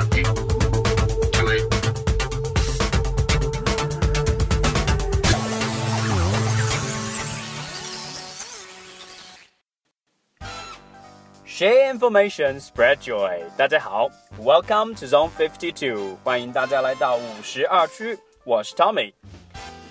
wanting to it. Share information, spread joy. 大家好，Welcome to Zone Fifty Two，欢迎大家来到五十二区，我是 Tommy。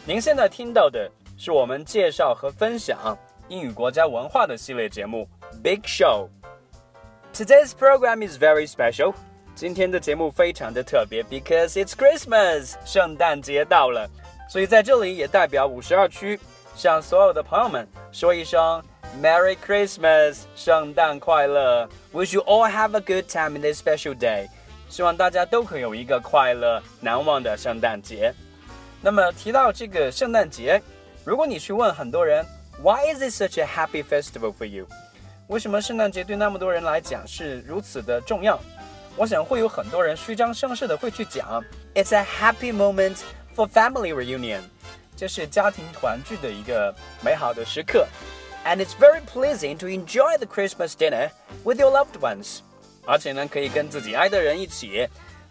您现在听到的是我们介绍和分享英语国家文化的系列节目《Big Show》。Today's program is very special. 今天的节目非常的特别，because it's Christmas，圣诞节到了，所以在这里也代表五十二区向所有的朋友们说一声 Merry Christmas，圣诞快乐！Wish you all have a good time in this special day。希望大家都可以有一个快乐难忘的圣诞节。那么提到这个圣诞节，如果你去问很多人，Why is it such a happy festival for you？为什么圣诞节对那么多人来讲是如此的重要？我想会有很多人虚张声势的会去讲，It's a happy moment for family reunion，这是家庭团聚的一个美好的时刻，and it's very pleasing to enjoy the Christmas dinner with your loved ones，而且呢可以跟自己爱的人一起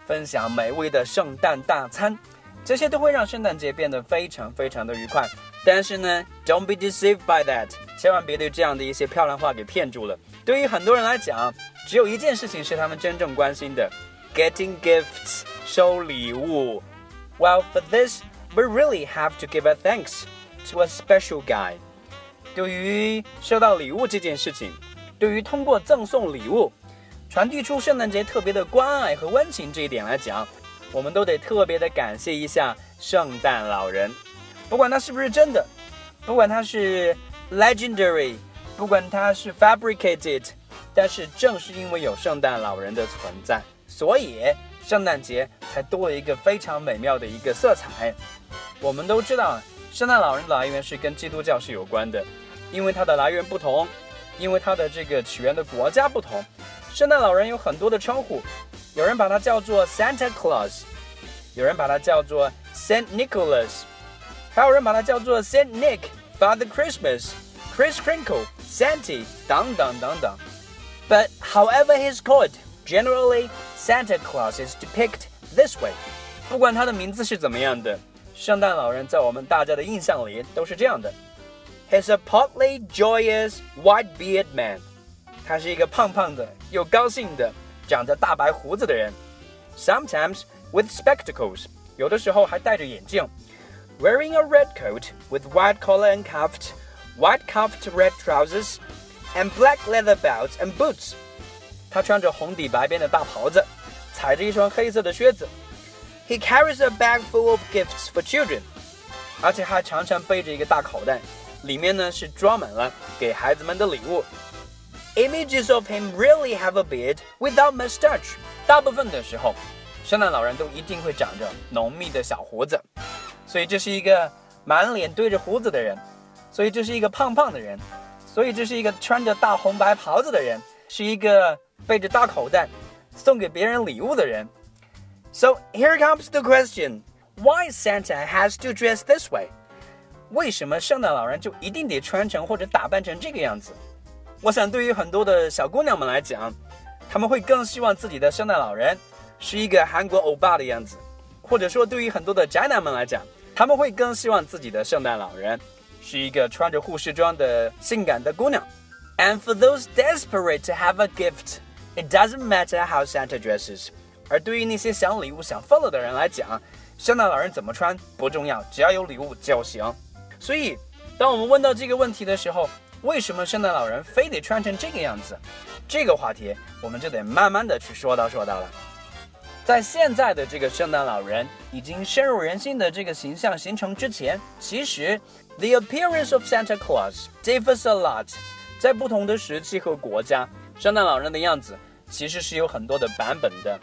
分享美味的圣诞大餐，这些都会让圣诞节变得非常非常的愉快。但是呢，Don't be deceived by that，千万别被这样的一些漂亮话给骗住了。对于很多人来讲，只有一件事情是他们真正关心的：getting gifts，收礼物。Well, for this, we really have to give a thanks to a special guy。对于收到礼物这件事情，对于通过赠送礼物传递出圣诞节特别的关爱和温情这一点来讲，我们都得特别的感谢一下圣诞老人。不管它是不是真的，不管它是 legendary，不管它是 fabricated，但是正是因为有圣诞老人的存在，所以圣诞节才多了一个非常美妙的一个色彩。我们都知道，圣诞老人的来源是跟基督教是有关的，因为它的来源不同，因为它的这个起源的国家不同。圣诞老人有很多的称呼，有人把它叫做 Santa Claus，有人把它叫做 Saint Nicholas。还有人把它叫做 Saint Nick、Father Christmas、Chris Crinkle、Santy 等等等等。But however he's called, generally Santa Claus is depicted this way。不管他的名字是怎么样的，圣诞老人在我们大家的印象里都是这样的。He's a portly, joyous, white-bearded man。他是一个胖胖的、又高兴的、长着大白胡子的人。Sometimes with spectacles，有的时候还戴着眼镜。wearing a red coat with white collar and cuffed, white cuffed red trousers, and black leather belts and boots. 他穿着红底白边的大袍子，踩着一双黑色的靴子。He carries a bag full of gifts for children，而且还常常背着一个大口袋，里面呢是装满了给孩子们的礼物。Images of him really have a beard without mustache。大部分的时候，圣诞老人都一定会长着浓密的小胡子。所以这是一个满脸堆着胡子的人， 所以这是一个胖胖的人，所以这是一个穿着大红白袍子的人，是一个背着大口袋送给别人礼物的人。So here comes the question: Why Santa has to dress this way？为什么圣诞老人就一定得穿成或者打扮成这个样子？我想对于很多的小姑娘们来讲，她们会更希望自己的圣诞老人是一个韩国欧巴的样子，或者说对于很多的宅男们来讲。他们会更希望自己的圣诞老人是一个穿着护士装的性感的姑娘。And for those desperate to have a gift, it doesn't matter how Santa dresses。而对于那些想礼物想疯了的人来讲，圣诞老人怎么穿不重要，只要有礼物就行。所以，当我们问到这个问题的时候，为什么圣诞老人非得穿成这个样子？这个话题我们就得慢慢的去说道说道了。在现在的这个圣诞老人已经深入人心的这个形象形成之前，其实 the appearance of Santa Claus differs a lot。在不同的时期和国家，圣诞老人的样子其实是有很多的版本的。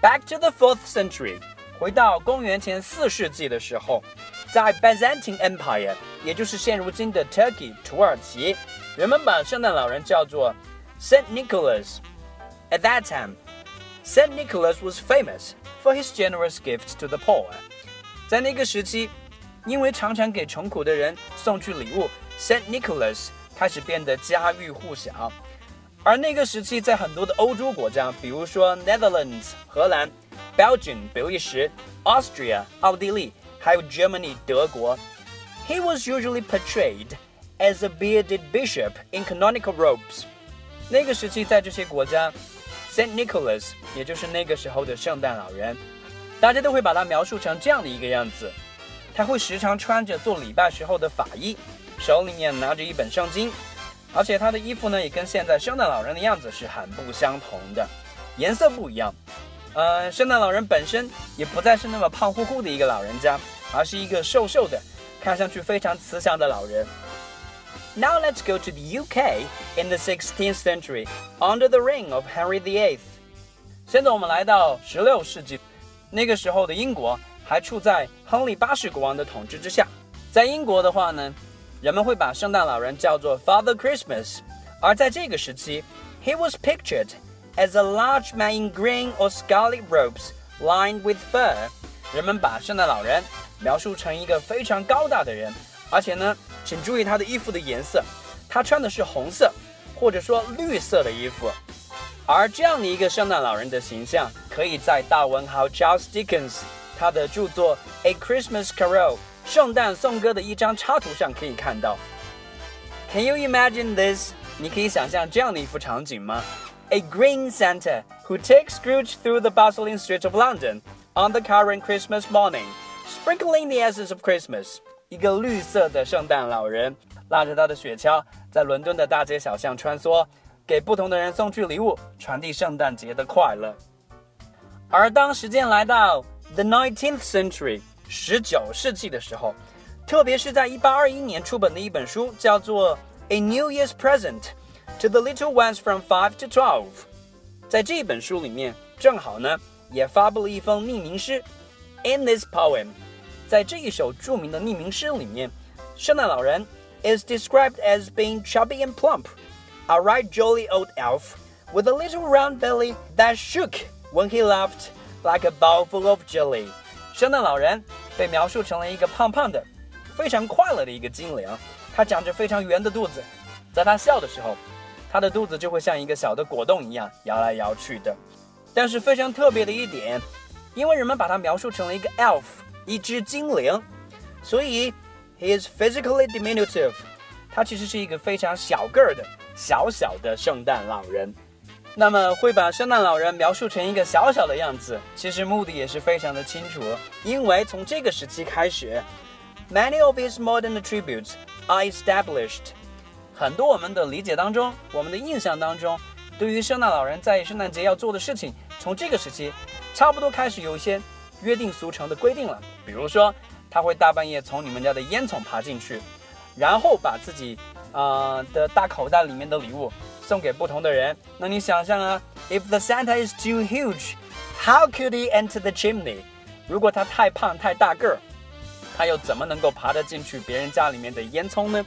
Back to the fourth century，回到公元前四世纪的时候，在 Byzantine Empire，也就是现如今的 Turkey 土耳其，人们把圣诞老人叫做 Saint Nicholas。At that time。Saint Nicholas was famous for his generous gifts to the poor。在那个时期， 因为常常给穷苦的人送去礼物，Saint Nicholas 开始变得家喻户晓。而那个时期，在很多的欧洲国家，比如说 Netherlands 荷兰、Belgium 比利时、Austria 奥地利，还有 Germany 德国，he was usually portrayed as a bearded bishop in canonical robes。那个时期，在这些国家，Saint Nicholas 也就是那个时候的圣诞老人，大家都会把他描述成这样的一个样子。他会时常穿着做礼拜时候的法衣，手里面拿着一本圣经。而且他的衣服呢，也跟现在圣诞老人的样子是很不相同的，颜色不一样。呃，圣诞老人本身也不再是那么胖乎乎的一个老人家，而是一个瘦瘦的，看上去非常慈祥的老人。Now let's go to the UK in the 16th century under the reign of Henry VIII。现在我们来到16世纪，那个时候的英国还处在亨利八世国王的统治之下。在英国的话呢？人们会把圣诞老人叫做 Father Christmas，而在这个时期，he was pictured as a large man in green or scarlet robes lined with fur。人们把圣诞老人描述成一个非常高大的人，而且呢，请注意他的衣服的颜色，他穿的是红色或者说绿色的衣服。而这样的一个圣诞老人的形象，可以在大文豪 Charles Dickens 他的着作《A Christmas Carol》。圣诞颂歌的一张插图上可以看到。Can you imagine this？你可以想象这样的一幅场景吗？A green Santa who takes Scrooge through the bustling streets of London on the current Christmas morning, sprinkling the essence of Christmas。一个绿色的圣诞老人拉着他的雪橇，在伦敦的大街小巷穿梭，给不同的人送去礼物，传递圣诞节的快乐。而当时间来到 the 19th century。十九世纪的时候，特别是在一八二一年出本的一本书，叫做《A New Year's Present to the Little Ones from Five to Twelve》。在这本书里面，正好呢也发布了一封匿名诗。In this poem，在这一首着名的匿名诗里面，圣诞老人 is described as being chubby and plump, a right jolly old elf with a little round belly that shook when he laughed like a bowl full of jelly. 圣诞老人被描述成了一个胖胖的、非常快乐的一个精灵。他长着非常圆的肚子，在他笑的时候，他的肚子就会像一个小的果冻一样摇来摇去的。但是非常特别的一点，因为人们把他描述成了一个 elf，一只精灵，所以 he is physically diminutive。他其实是一个非常小个儿的小小的圣诞老人。那么会把圣诞老人描述成一个小小的样子，其实目的也是非常的清楚，因为从这个时期开始，many of his modern attributes are established。很多我们的理解当中，我们的印象当中，对于圣诞老人在圣诞节要做的事情，从这个时期差不多开始有一些约定俗成的规定了。比如说，他会大半夜从你们家的烟囱爬进去，然后把自己啊的大口袋里面的礼物。送给不同的人。那你想象啊，If the Santa is too huge, how could he enter the chimney？如果他太胖太大个儿，他又怎么能够爬得进去别人家里面的烟囱呢？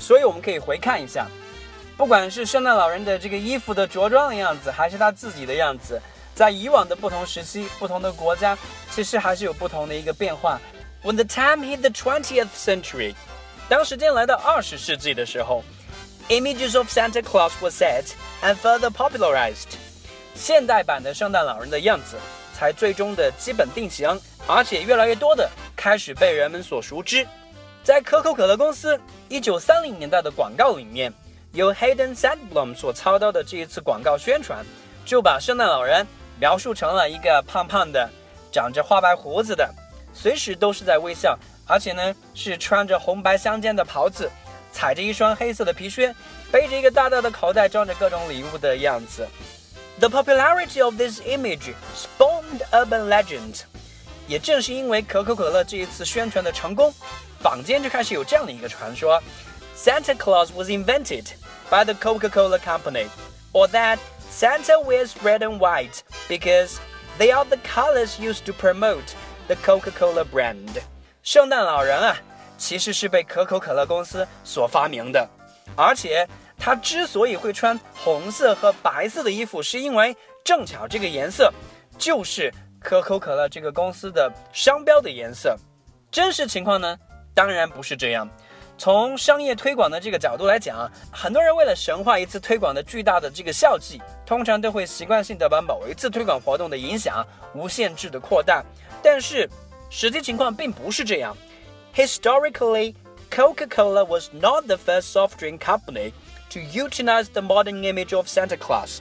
所以我们可以回看一下，不管是圣诞老人的这个衣服的着装的样子，还是他自己的样子，在以往的不同时期、不同的国家，其实还是有不同的一个变化。When the time hit the twentieth century，当时间来到二十世纪的时候。Images of Santa Claus were set and further popularized。现代版的圣诞老人的样子才最终的基本定型，而且越来越多的开始被人们所熟知。在可口可乐公司1930年代的广告里面，由 Hayden Sandblom 所操刀的这一次广告宣传，就把圣诞老人描述成了一个胖胖的、长着花白胡子的，随时都是在微笑，而且呢是穿着红白相间的袍子。踩着一双黑色的皮靴，背着一个大大的口袋，装着各种礼物的样子。The popularity of this image spawned urban legend。也正是因为可口可乐这一次宣传的成功，坊间就开始有这样的一个传说：Santa Claus was invented by the Coca-Cola Company, or that Santa wears red and white because they are the colors used to promote the Coca-Cola brand。圣诞老人啊！ 其实是被可口可乐公司所发明的，而且他之所以会穿红色和白色的衣服，是因为正巧这个颜色就是可口可乐这个公司的商标的颜色。真实情况呢，当然不是这样。从商业推广的这个角度来讲，很多人为了神话一次推广的巨大的这个效绩，通常都会习惯性的把某一次推广活动的影响无限制的扩大。但是实际情况并不是这样。Historically, Coca-Cola was not the first soft drink company to utilize the modern image of Santa Claus。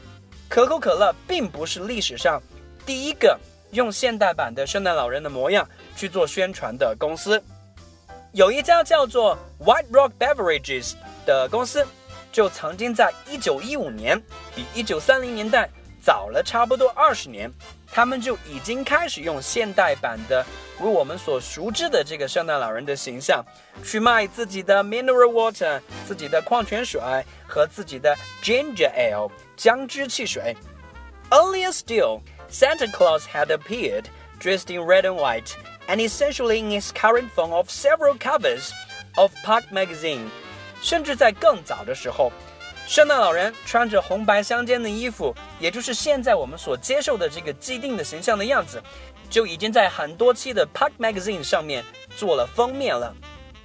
可口可乐并不是历史上第一个用现代版的圣诞老人的模样去做宣传的公司。有一家叫做 White Rock Beverages 的公司，就曾经在1915年，比1930年代早了差不多二十年， 他们就已经开始用现代版的为我们所熟知的这个圣诞老人的形象，去卖自己的 mineral water、自己的矿泉水和自己的 ginger ale 姜汁汽水。Earlier still, Santa Claus had appeared dressed in red and white and essentially in its current form of several covers of Park magazine。甚至在更早的时候， 圣诞老人穿着红白相间的衣服，也就是现在我们所接受的这个既定的形象的样子，就已经在很多期的 Park magazine 上面做了封面了。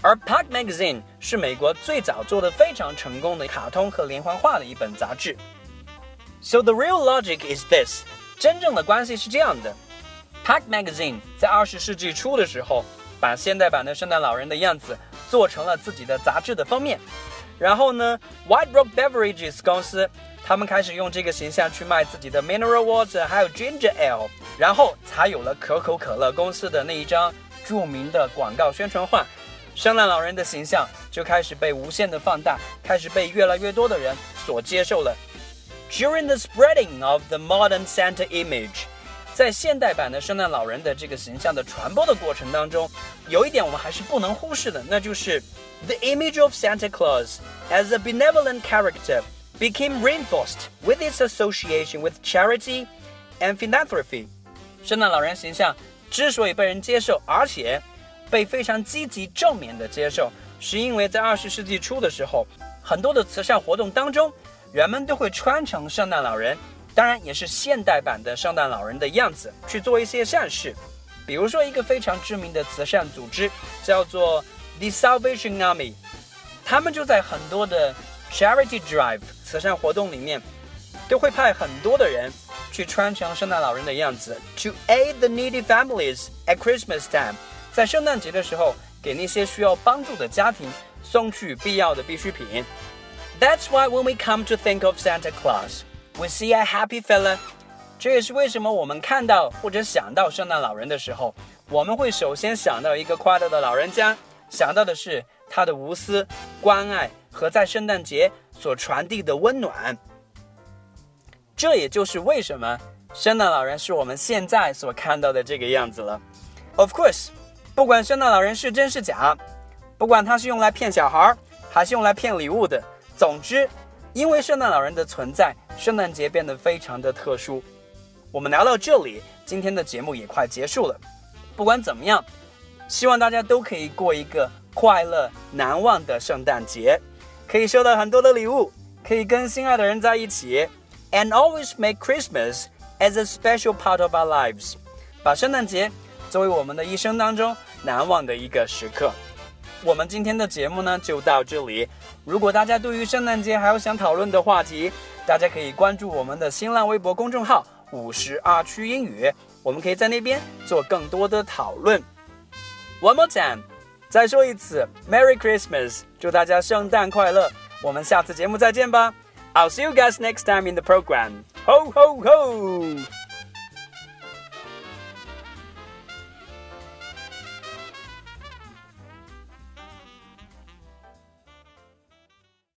而 Park magazine 是美国最早做的非常成功的卡通和连环画的一本杂志。So the real logic is this，真正的关系是这样的。Pack Magazine 在二十世纪初的时候，把现代版的圣诞老人的样子做成了自己的杂志的封面。然后呢，White Rock Beverages 公司他们开始用这个形象去卖自己的 Mineral Water，还有 Ginger Ale，然后才有了可口可乐公司的那一张著名的广告宣传画。圣诞老人的形象就开始被无限的放大，开始被越来越多的人所接受了。During the spreading of the modern Santa image。在现代版的圣诞老人的这个形象的传播的过程当中，有一点我们还是不能忽视的，那就是 the image of Santa Claus as a benevolent character became reinforced with its association with charity and philanthropy。圣诞老人形象之所以被人接受，而且被非常积极正面的接受，是因为在二十世纪初的时候，很多的慈善活动当中，人们都会穿成圣诞老人。当然也是现代版的圣诞老人的样子去做一些善事，比如说一个非常知名的慈善组织叫做 The Salvation Army，他们就在很多的 charity drive 慈善活动里面，都会派很多的人去穿成圣诞老人的样子，to aid the needy families at Christmas time，在圣诞节的时候给那些需要帮助的家庭送去必要的必需品。That's why when we come to think of Santa Claus。 We see a happy fella，这也是为什么我们看到或者想到圣诞老人的时候，我们会首先想到一个快乐的老人家，想到的是他的无私、关爱和在圣诞节所传递的温暖。这也就是为什么圣诞老人是我们现在所看到的这个样子了。Of course，不管圣诞老人是真是假，不管他是用来骗小孩还是用来骗礼物的，总之，因为圣诞老人的存在。圣诞节变得非常的特殊。我们聊到这里，今天的节目也快结束了。不管怎么样，希望大家都可以过一个快乐难忘的圣诞节，可以收到很多的礼物，可以跟心爱的人在一起，and always make Christmas as a special part of our lives，把圣诞节作为我们的一生当中难忘的一个时刻。我们今天的节目呢就到这里。如果大家对于圣诞节还有想讨论的话题，大家可以关注我们的新浪微博公众号“五十二区英语”，我们可以在那边做更多的讨论。One more time，再说一次，Merry Christmas，祝大家圣诞快乐！我们下次节目再见吧。I'll see you guys next time in the program. Ho ho ho!